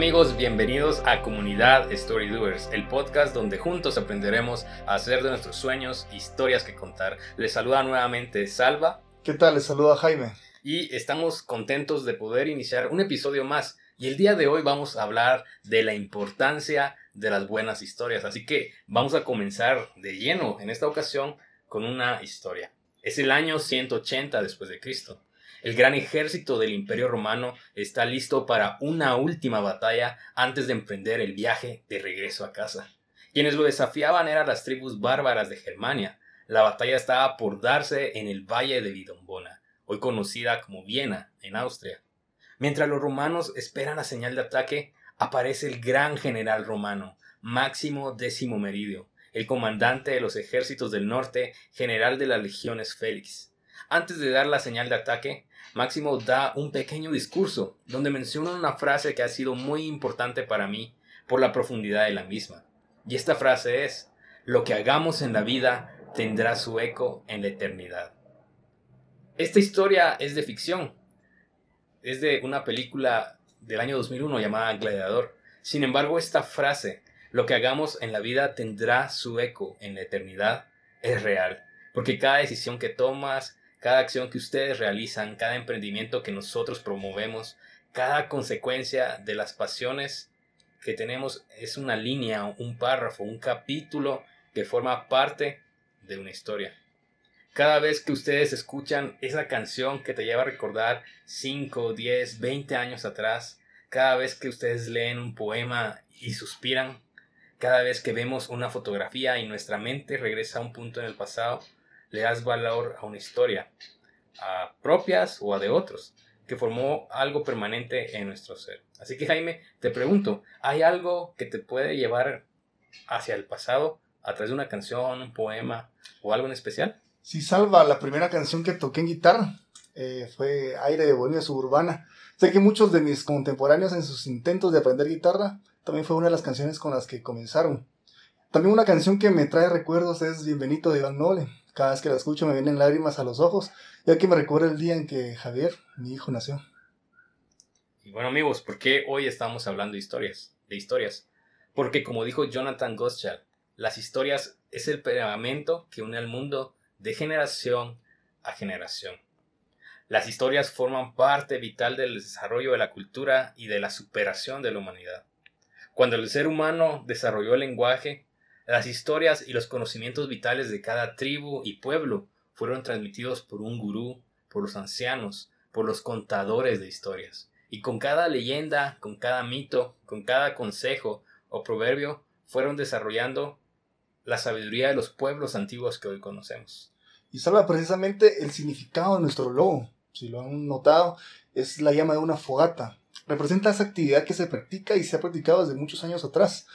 Amigos, bienvenidos a Comunidad Story Doers, el podcast donde juntos aprenderemos a hacer de nuestros sueños historias que contar. Les saluda nuevamente Salva. ¿Qué tal? Les saluda Jaime. Y estamos contentos de poder iniciar un episodio más. Y el día de hoy vamos a hablar de la importancia de las buenas historias. Así que vamos a comenzar de lleno en esta ocasión con una historia. Es el año 180 después de Cristo. El gran ejército del Imperio Romano está listo para una última batalla antes de emprender el viaje de regreso a casa. Quienes lo desafiaban eran las tribus bárbaras de Germania. La batalla estaba por darse en el valle de Vidombona, hoy conocida como Viena, en Austria. Mientras los romanos esperan la señal de ataque, aparece el gran general romano, Máximo Décimo Meridio, el comandante de los ejércitos del norte, general de las legiones Félix. Antes de dar la señal de ataque, Máximo da un pequeño discurso donde menciona una frase que ha sido muy importante para mí por la profundidad de la misma. Y esta frase es, lo que hagamos en la vida tendrá su eco en la eternidad. Esta historia es de ficción. Es de una película del año 2001 llamada Gladiador. Sin embargo, esta frase, lo que hagamos en la vida tendrá su eco en la eternidad, es real. Porque cada decisión que tomas, cada acción que ustedes realizan, cada emprendimiento que nosotros promovemos, cada consecuencia de las pasiones que tenemos es una línea, un párrafo, un capítulo que forma parte de una historia. Cada vez que ustedes escuchan esa canción que te lleva a recordar 5, 10, 20 años atrás, cada vez que ustedes leen un poema y suspiran, cada vez que vemos una fotografía y nuestra mente regresa a un punto en el pasado, le das valor a una historia, a propias o a de otros, que formó algo permanente en nuestro ser. Así que Jaime, te pregunto, ¿hay algo que te puede llevar hacia el pasado a través de una canción, un poema o algo en especial? Sí, Salva, la primera canción que toqué en guitarra eh, fue Aire de Bohemia Suburbana. Sé que muchos de mis contemporáneos en sus intentos de aprender guitarra también fue una de las canciones con las que comenzaron. También una canción que me trae recuerdos es Bienvenido de Iván Noble. Cada vez que la escucho me vienen lágrimas a los ojos, ya que me recuerda el día en que Javier, mi hijo, nació. Y bueno amigos, ¿por qué hoy estamos hablando de historias? De historias. Porque como dijo Jonathan Gottschalk, las historias es el pegamento que une al mundo de generación a generación. Las historias forman parte vital del desarrollo de la cultura y de la superación de la humanidad. Cuando el ser humano desarrolló el lenguaje, las historias y los conocimientos vitales de cada tribu y pueblo fueron transmitidos por un gurú, por los ancianos, por los contadores de historias. Y con cada leyenda, con cada mito, con cada consejo o proverbio, fueron desarrollando la sabiduría de los pueblos antiguos que hoy conocemos. Y salva precisamente el significado de nuestro logo. Si lo han notado, es la llama de una fogata. Representa esa actividad que se practica y se ha practicado desde muchos años atrás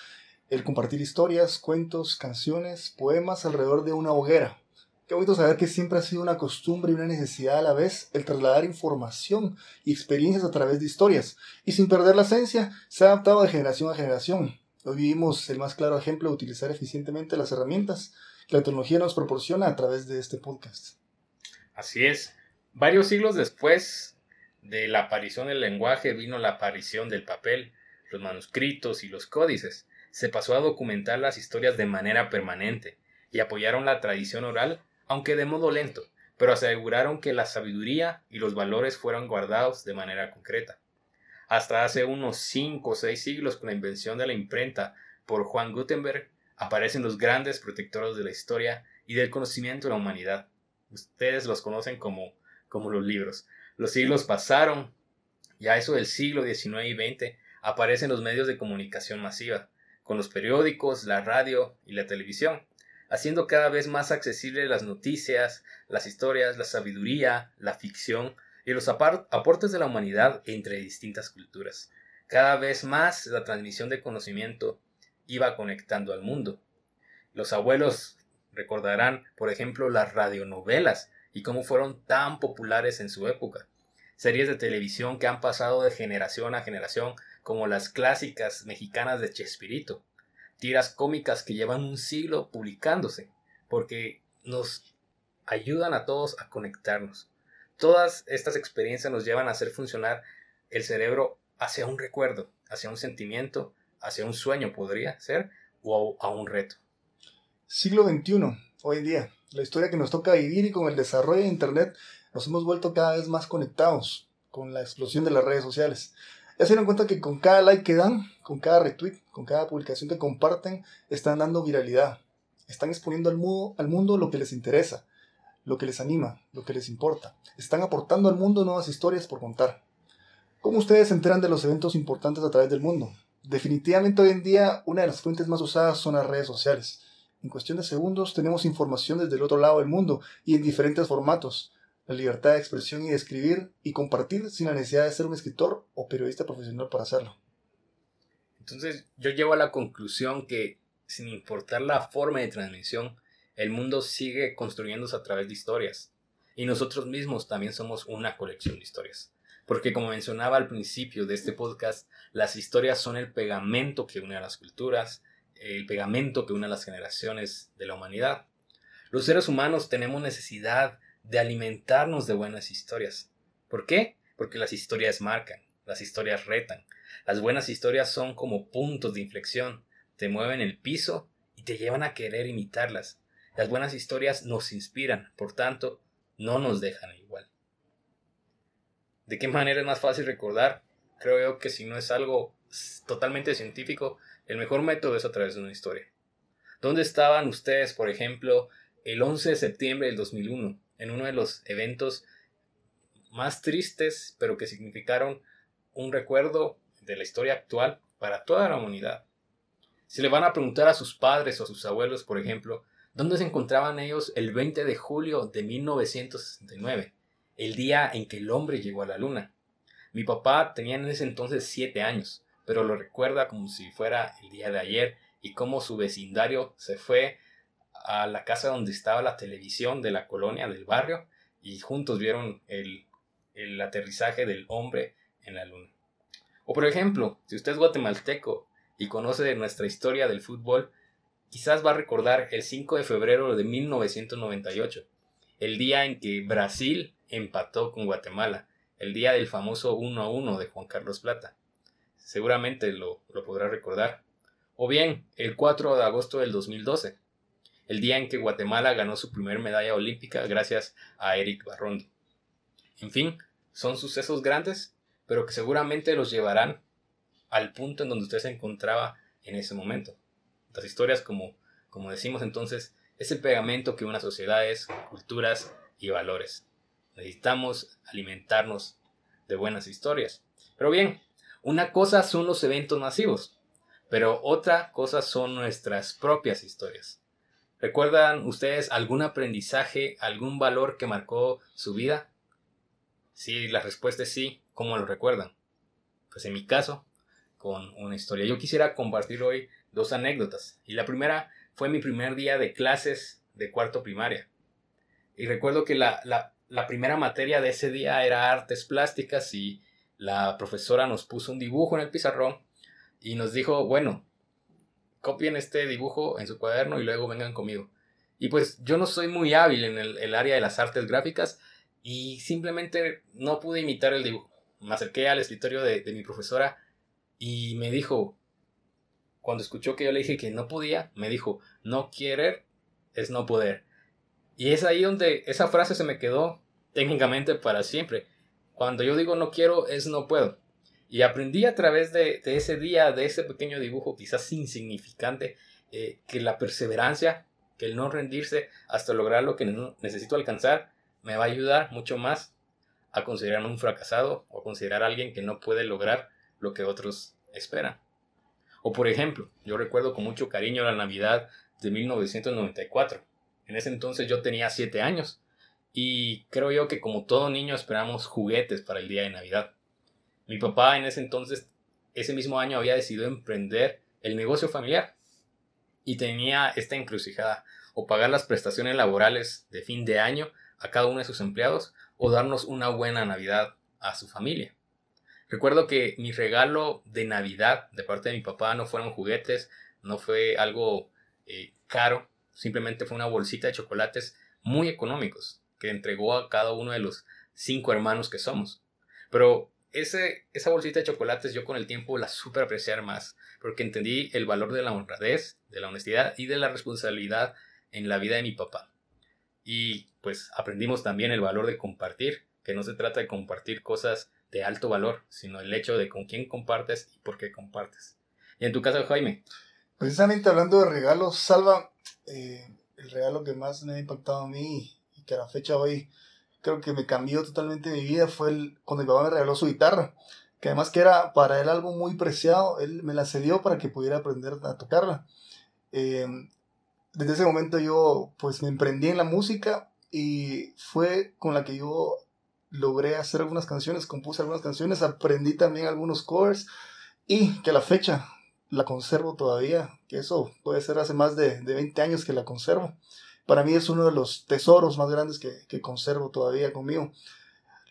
el compartir historias, cuentos, canciones, poemas alrededor de una hoguera. Qué bonito saber que siempre ha sido una costumbre y una necesidad a la vez el trasladar información y experiencias a través de historias. Y sin perder la esencia, se ha adaptado de generación a generación. Hoy vivimos el más claro ejemplo de utilizar eficientemente las herramientas que la tecnología nos proporciona a través de este podcast. Así es. Varios siglos después de la aparición del lenguaje vino la aparición del papel, los manuscritos y los códices se pasó a documentar las historias de manera permanente y apoyaron la tradición oral, aunque de modo lento, pero aseguraron que la sabiduría y los valores fueron guardados de manera concreta. Hasta hace unos cinco o seis siglos, con la invención de la imprenta por Juan Gutenberg, aparecen los grandes protectores de la historia y del conocimiento de la humanidad. Ustedes los conocen como, como los libros. Los siglos pasaron, y a eso del siglo XIX y XX aparecen los medios de comunicación masiva, con los periódicos, la radio y la televisión, haciendo cada vez más accesibles las noticias, las historias, la sabiduría, la ficción y los aportes de la humanidad entre distintas culturas. Cada vez más la transmisión de conocimiento iba conectando al mundo. Los abuelos recordarán, por ejemplo, las radionovelas y cómo fueron tan populares en su época. Series de televisión que han pasado de generación a generación, como las clásicas mexicanas de Chespirito. Tiras cómicas que llevan un siglo publicándose, porque nos ayudan a todos a conectarnos. Todas estas experiencias nos llevan a hacer funcionar el cerebro hacia un recuerdo, hacia un sentimiento, hacia un sueño podría ser, o a un reto. Siglo XXI, hoy día, la historia que nos toca vivir y con el desarrollo de Internet nos hemos vuelto cada vez más conectados con la explosión de las redes sociales. Ya se dieron cuenta que con cada like que dan, con cada retweet, con cada publicación que comparten, están dando viralidad. Están exponiendo al mundo, al mundo lo que les interesa, lo que les anima, lo que les importa. Están aportando al mundo nuevas historias por contar. ¿Cómo ustedes se enteran de los eventos importantes a través del mundo? Definitivamente hoy en día una de las fuentes más usadas son las redes sociales. En cuestión de segundos tenemos información desde el otro lado del mundo y en diferentes formatos. La libertad de expresión y de escribir y compartir sin la necesidad de ser un escritor o periodista profesional para hacerlo. Entonces yo llevo a la conclusión que sin importar la forma de transmisión, el mundo sigue construyéndose a través de historias. Y nosotros mismos también somos una colección de historias. Porque como mencionaba al principio de este podcast, las historias son el pegamento que une a las culturas, el pegamento que une a las generaciones de la humanidad. Los seres humanos tenemos necesidad de alimentarnos de buenas historias. ¿Por qué? Porque las historias marcan, las historias retan. Las buenas historias son como puntos de inflexión, te mueven el piso y te llevan a querer imitarlas. Las buenas historias nos inspiran, por tanto, no nos dejan igual. ¿De qué manera es más fácil recordar? Creo yo que si no es algo totalmente científico, el mejor método es a través de una historia. ¿Dónde estaban ustedes, por ejemplo, el 11 de septiembre del 2001, en uno de los eventos más tristes, pero que significaron un recuerdo de la historia actual para toda la humanidad? Si le van a preguntar a sus padres o a sus abuelos, por ejemplo, ¿dónde se encontraban ellos el 20 de julio de 1969? el día en que el hombre llegó a la luna. Mi papá tenía en ese entonces siete años, pero lo recuerda como si fuera el día de ayer y cómo su vecindario se fue a la casa donde estaba la televisión de la colonia del barrio y juntos vieron el, el aterrizaje del hombre en la luna. O por ejemplo, si usted es guatemalteco y conoce nuestra historia del fútbol, quizás va a recordar el 5 de febrero de 1998, el día en que Brasil empató con Guatemala, el día del famoso 1 a 1 de Juan Carlos Plata. Seguramente lo, lo podrá recordar. O bien, el 4 de agosto del 2012, el día en que Guatemala ganó su primer medalla olímpica gracias a Eric Barrondo. En fin, son sucesos grandes, pero que seguramente los llevarán al punto en donde usted se encontraba en ese momento. Las historias, como, como decimos entonces, es el pegamento que une sociedades, culturas y valores. Necesitamos alimentarnos de buenas historias. Pero bien, una cosa son los eventos masivos, pero otra cosa son nuestras propias historias. ¿Recuerdan ustedes algún aprendizaje, algún valor que marcó su vida? Si la respuesta es sí, ¿cómo lo recuerdan? Pues en mi caso, con una historia. Yo quisiera compartir hoy dos anécdotas. Y la primera fue mi primer día de clases de cuarto primaria. Y recuerdo que la, la primera materia de ese día era artes plásticas y la profesora nos puso un dibujo en el pizarrón y nos dijo, bueno, copien este dibujo en su cuaderno y luego vengan conmigo. Y pues yo no soy muy hábil en el, área de las artes gráficas y simplemente no pude imitar el dibujo. Me acerqué al escritorio de, de mi profesora y me dijo, cuando escuchó que yo le dije que no podía, me dijo, no querer es no poder. Y es ahí donde esa frase se me quedó técnicamente para siempre. Cuando yo digo no quiero es no puedo. Y aprendí a través de, ese día, de ese pequeño dibujo quizás insignificante, eh, que la perseverancia, que el no rendirse hasta lograr lo que necesito alcanzar, me va a ayudar mucho más a considerarme un fracasado o a considerar a alguien que no puede lograr lo que otros esperan. O por ejemplo, yo recuerdo con mucho cariño la Navidad de 1994. En ese entonces yo tenía 7 años y creo yo que como todo niño esperamos juguetes para el día de Navidad. Mi papá en ese entonces, ese mismo año, había decidido emprender el negocio familiar y tenía esta encrucijada, o pagar las prestaciones laborales de fin de año a cada uno de sus empleados, o darnos una buena Navidad a su familia. Recuerdo que mi regalo de Navidad de parte de mi papá no fueron juguetes, no fue algo eh, caro, simplemente fue una bolsita de chocolates muy económicos que entregó a cada uno de los cinco hermanos que somos. Pero esa bolsita de chocolates yo con el tiempo la supe apreciar más, porque entendí el valor de la honradez, de la honestidad y de la responsabilidad en la vida de mi papá. Y pues aprendimos también el valor de compartir, que no se trata de compartir cosas de alto valor, sino el hecho de con quién compartes y por qué compartes. Y en tu caso, Jaime. Precisamente hablando de regalos, Salva, eh, el regalo que más me ha impactado a mí que a la fecha hoy creo que me cambió totalmente mi vida fue cuando mi papá me regaló su guitarra, que además que era para él algo muy preciado, él me la cedió para que pudiera aprender a tocarla. Eh, desde ese momento yo pues me emprendí en la música y fue con la que yo logré hacer algunas canciones, compuse algunas canciones, aprendí también algunos covers y que a la fecha la conservo todavía, que eso puede ser hace más de, de 20 años que la conservo para mí es uno de los tesoros más grandes que, conservo todavía conmigo.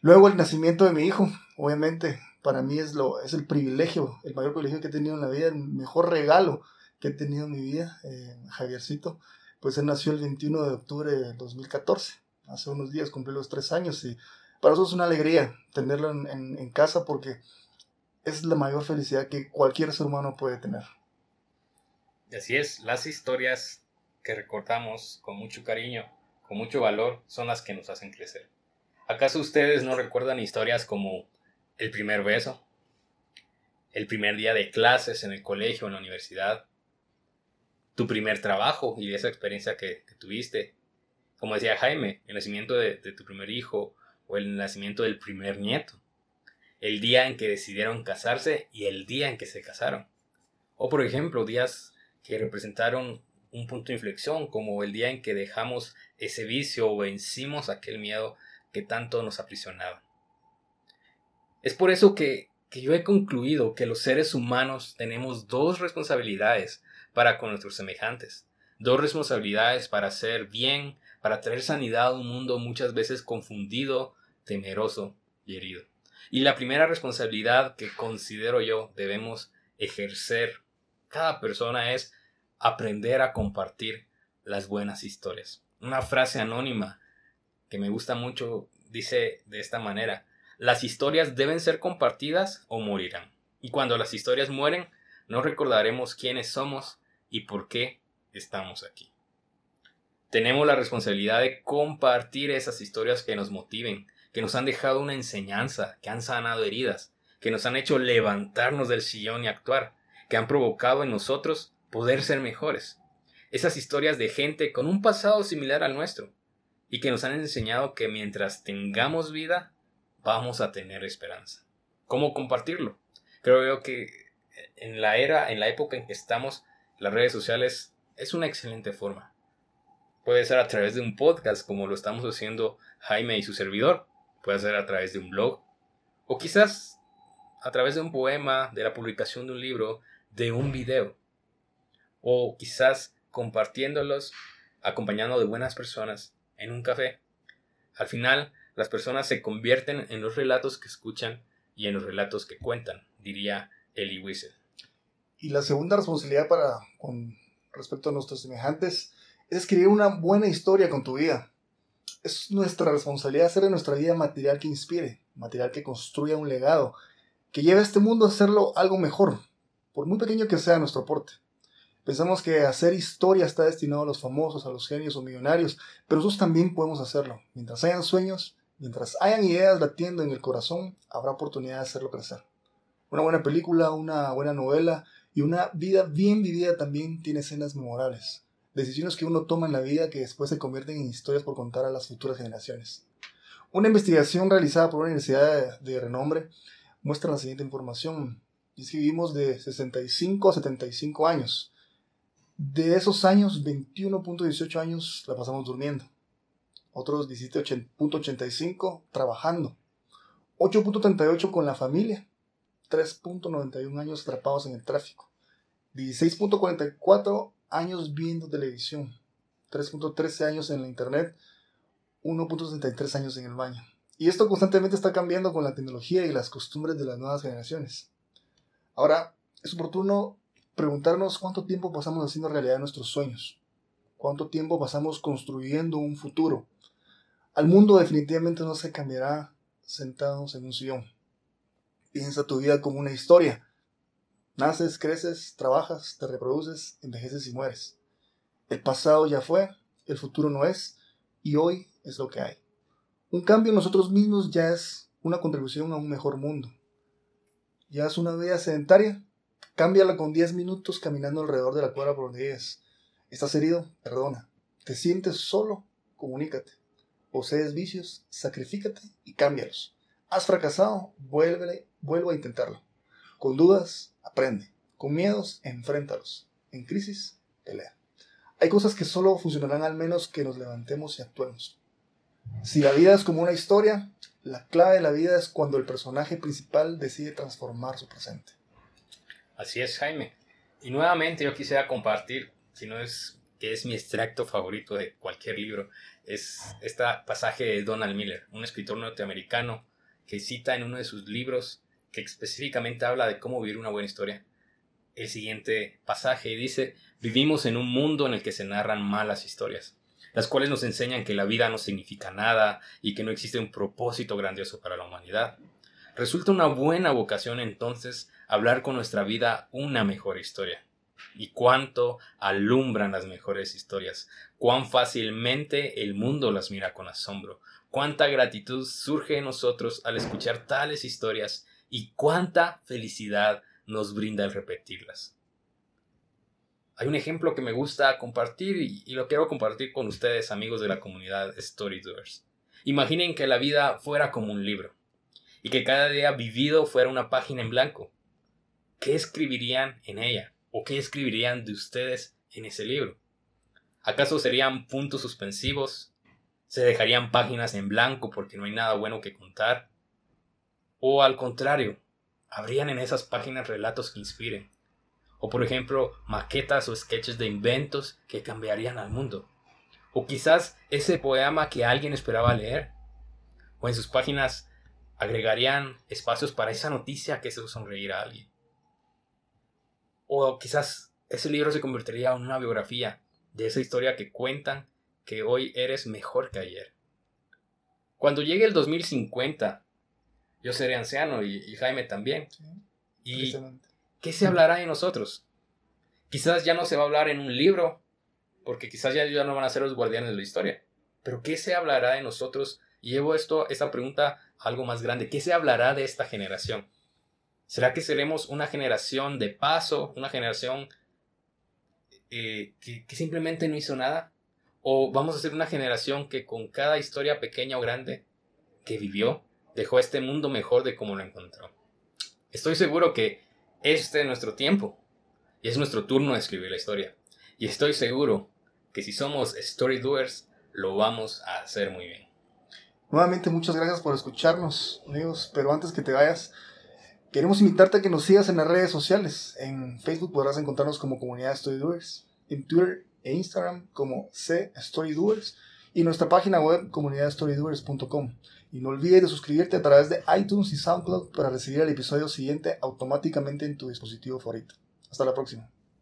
Luego el nacimiento de mi hijo, obviamente, para mí es, lo, es el privilegio, el mayor privilegio que he tenido en la vida, el mejor regalo que he tenido en mi vida, eh, Javiercito. Pues él nació el 21 de octubre de 2014, hace unos días cumplió los tres años y para nosotros es una alegría tenerlo en, en casa porque es la mayor felicidad que cualquier ser humano puede tener. Así es, las historias que recordamos con mucho cariño, con mucho valor, son las que nos hacen crecer. ¿Acaso ustedes no recuerdan historias como el primer beso, el primer día de clases en el colegio en la universidad, tu primer trabajo y esa experiencia que, tuviste? Como decía Jaime, el nacimiento de tu primer hijo o el nacimiento del primer nieto, el día en que decidieron casarse y el día en que se casaron. O por ejemplo, días que representaron un punto de inflexión, como el día en que dejamos ese vicio o vencimos aquel miedo que tanto nos aprisionaba. Es por eso que, que yo he concluido que los seres humanos tenemos dos responsabilidades para con nuestros semejantes, dos responsabilidades para hacer bien, para traer sanidad a un mundo muchas veces confundido, temeroso y herido. Y la primera responsabilidad que considero yo debemos ejercer cada persona es aprender a compartir las buenas historias. Una frase anónima que me gusta mucho dice de esta manera, las historias deben ser compartidas o morirán. Y cuando las historias mueren, no recordaremos quiénes somos y por qué estamos aquí. Tenemos la responsabilidad de compartir esas historias que nos motiven, que nos han dejado una enseñanza, que han sanado heridas, que nos han hecho levantarnos del sillón y actuar, que han provocado en nosotros poder ser mejores. Esas historias de gente con un pasado similar al nuestro y que nos han enseñado que mientras tengamos vida, vamos a tener esperanza. ¿Cómo compartirlo? Creo que en la era, en la época en que estamos, las redes sociales es una excelente forma. Puede ser a través de un podcast como lo estamos haciendo Jaime y su servidor. Puede ser a través de un blog. O quizás a través de un poema, de la publicación de un libro, de un video o quizás compartiéndolos acompañado de buenas personas en un café. Al final, las personas se convierten en los relatos que escuchan y en los relatos que cuentan, diría Elie Wiesel. Y la segunda responsabilidad para con respecto a nuestros semejantes es escribir una buena historia con tu vida. Es nuestra responsabilidad hacer de nuestra vida material que inspire, material que construya un legado, que lleve a este mundo a hacerlo algo mejor, por muy pequeño que sea nuestro aporte. Pensamos que hacer historia está destinado a los famosos, a los genios o millonarios, pero nosotros también podemos hacerlo. Mientras hayan sueños, mientras hayan ideas latiendo en el corazón, habrá oportunidad de hacerlo crecer. Una buena película, una buena novela y una vida bien vivida también tiene escenas memorables. Decisiones que uno toma en la vida que después se convierten en historias por contar a las futuras generaciones. Una investigación realizada por una universidad de, de renombre muestra la siguiente información. Y es que vivimos de 65 a 75 años. De esos años, 21.18 años la pasamos durmiendo. Otros 17.85 trabajando. 8.38 con la familia. 3.91 años atrapados en el tráfico. 16.44 años viendo televisión. 3.13 años en la internet. 1.63 años en el baño. Y esto constantemente está cambiando con la tecnología y las costumbres de las nuevas generaciones. Ahora, es oportuno preguntarnos cuánto tiempo pasamos haciendo realidad nuestros sueños. Cuánto tiempo pasamos construyendo un futuro. Al mundo definitivamente no se cambiará sentados en un sillón. Piensa tu vida como una historia. Naces, creces, trabajas, te reproduces, envejeces y mueres. El pasado ya fue, el futuro no es, y hoy es lo que hay. Un cambio en nosotros mismos ya es una contribución a un mejor mundo. Ya es una vida sedentaria, cámbiala con 10 minutos caminando alrededor de la cuadra por donde es. Estás herido, perdona. Te sientes solo, comunícate. Posees vicios, sacrifícate y cámbialos. Has fracasado, vuélvele, vuelvo a intentarlo. Con dudas, aprende. Con miedos, enfréntalos. En crisis, pelea. Hay cosas que solo funcionarán al menos que nos levantemos y actuemos. Si la vida es como una historia, la clave de la vida es cuando el personaje principal decide transformar su presente. Así es, Jaime. Y nuevamente yo quisiera compartir, si no es que es mi extracto favorito de cualquier libro, es este pasaje de Donald Miller, un escritor norteamericano que cita en uno de sus libros que específicamente habla de cómo vivir una buena historia. El siguiente pasaje dice, vivimos en un mundo en el que se narran malas historias las cuales nos enseñan que la vida no significa nada y que no existe un propósito grandioso para la humanidad. Resulta una buena vocación entonces hablar con nuestra vida una mejor historia. Y cuánto alumbran las mejores historias, cuán fácilmente el mundo las mira con asombro, cuánta gratitud surge en nosotros al escuchar tales historias y cuánta felicidad nos brinda el repetirlas hay un ejemplo que me gusta compartir y, lo quiero compartir con ustedes, amigos de la comunidad Storydoers. Imaginen que la vida fuera como un libro y que cada día vivido fuera una página en blanco. ¿Qué escribirían en ella? ¿O qué escribirían de ustedes en ese libro? ¿Acaso serían puntos suspensivos? ¿Se dejarían páginas en blanco porque no hay nada bueno que contar? ¿O al contrario, habrían en esas páginas relatos que inspiren? O por ejemplo, maquetas o sketches de inventos que cambiarían al mundo. O quizás ese poema que alguien esperaba leer. O en sus páginas agregarían espacios para esa noticia que hizo sonreír a alguien. O quizás ese libro se convertiría en una biografía de esa historia que cuentan que hoy eres mejor que ayer. Cuando llegue el 2050, yo seré anciano y, Jaime también. y ¿qué se hablará de nosotros? Quizás ya no se va a hablar en un libro, porque quizás ya, ya no van a ser los guardianes de la historia. Pero ¿qué se hablará de nosotros? Y llevo esto, esta pregunta a algo más grande. ¿Qué se hablará de esta generación? ¿Será que seremos una generación de paso, una generación eh, que, simplemente no hizo nada? ¿O vamos a ser una generación que con cada historia pequeña o grande que vivió, dejó este mundo mejor de como lo encontró? Estoy seguro que este es nuestro tiempo y es nuestro turno de escribir la historia. Y estoy seguro que si somos story doers, lo vamos a hacer muy bien. Nuevamente muchas gracias por escucharnos, amigos, pero antes que te vayas, queremos invitarte a que nos sigas en las redes sociales. En Facebook podrás encontrarnos como Comunidad Story Doers, en Twitter e Instagram como C Story Doers y nuestra página web comunidadstorydoers.com. Y no olvides de suscribirte a través de iTunes y SoundCloud para recibir el episodio siguiente automáticamente en tu dispositivo favorito. Hasta la próxima.